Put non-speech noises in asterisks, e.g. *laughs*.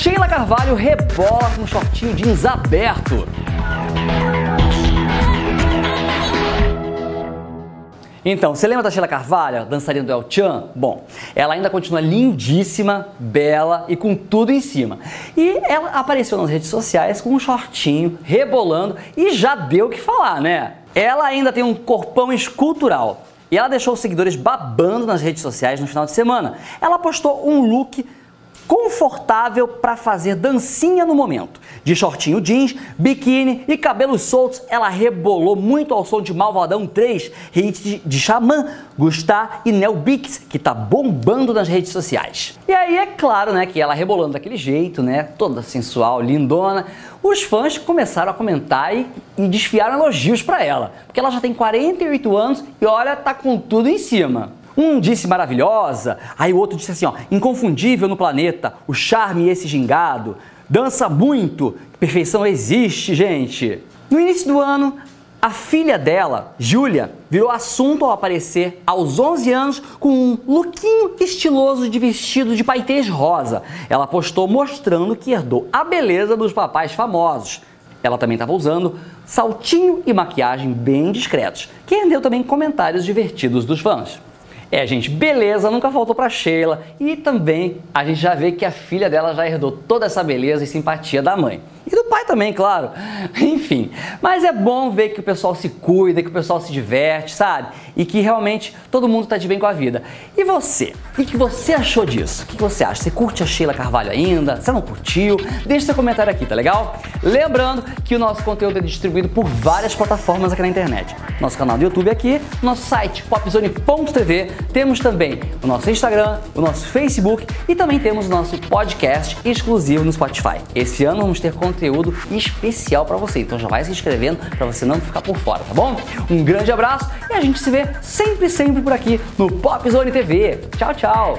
Sheila Carvalho rebola com um shortinho jeans aberto. Então, você lembra da Sheila Carvalho, dançarina do El Chan? Bom, ela ainda continua lindíssima, bela e com tudo em cima. E ela apareceu nas redes sociais com um shortinho, rebolando e já deu o que falar, né? Ela ainda tem um corpão escultural. E ela deixou os seguidores babando nas redes sociais no final de semana. Ela postou um look confortável para fazer dancinha no momento. De shortinho jeans, biquíni e cabelos soltos, ela rebolou muito ao som de Malvadão 3, hit de Xamã, Gustá e Nel Bix, que tá bombando nas redes sociais. E aí é claro, né, que ela rebolando daquele jeito, né, toda sensual, lindona, os fãs começaram a comentar e, e desfiaram elogios para ela, porque ela já tem 48 anos e olha, tá com tudo em cima. Um disse maravilhosa, aí o outro disse assim, ó, inconfundível no planeta, o charme esse gingado, dança muito, perfeição existe, gente. No início do ano, a filha dela, Júlia, virou assunto ao aparecer aos 11 anos com um lookinho estiloso de vestido de paetês rosa. Ela postou mostrando que herdou a beleza dos papais famosos. Ela também estava usando saltinho e maquiagem bem discretos, que rendeu também comentários divertidos dos fãs. É, gente, beleza, nunca faltou para Sheila e também a gente já vê que a filha dela já herdou toda essa beleza e simpatia da mãe. E do pai também, claro. *laughs* Enfim, mas é bom ver que o pessoal se cuida, que o pessoal se diverte, sabe? E que realmente todo mundo tá de bem com a vida. E você? O que você achou disso? O que você acha? Você curte a Sheila Carvalho ainda? Você não curtiu? Deixe seu comentário aqui, tá legal? Lembrando que o nosso conteúdo é distribuído por várias plataformas aqui na internet. Nosso canal do YouTube aqui, nosso site popzone.tv, temos também o nosso Instagram, o nosso Facebook e também temos o nosso podcast exclusivo no Spotify. Esse ano vamos ter conteúdo especial para você, então já vai se inscrevendo para você não ficar por fora, tá bom? Um grande abraço e a gente se vê sempre, sempre por aqui no Popzone TV. Tchau, tchau!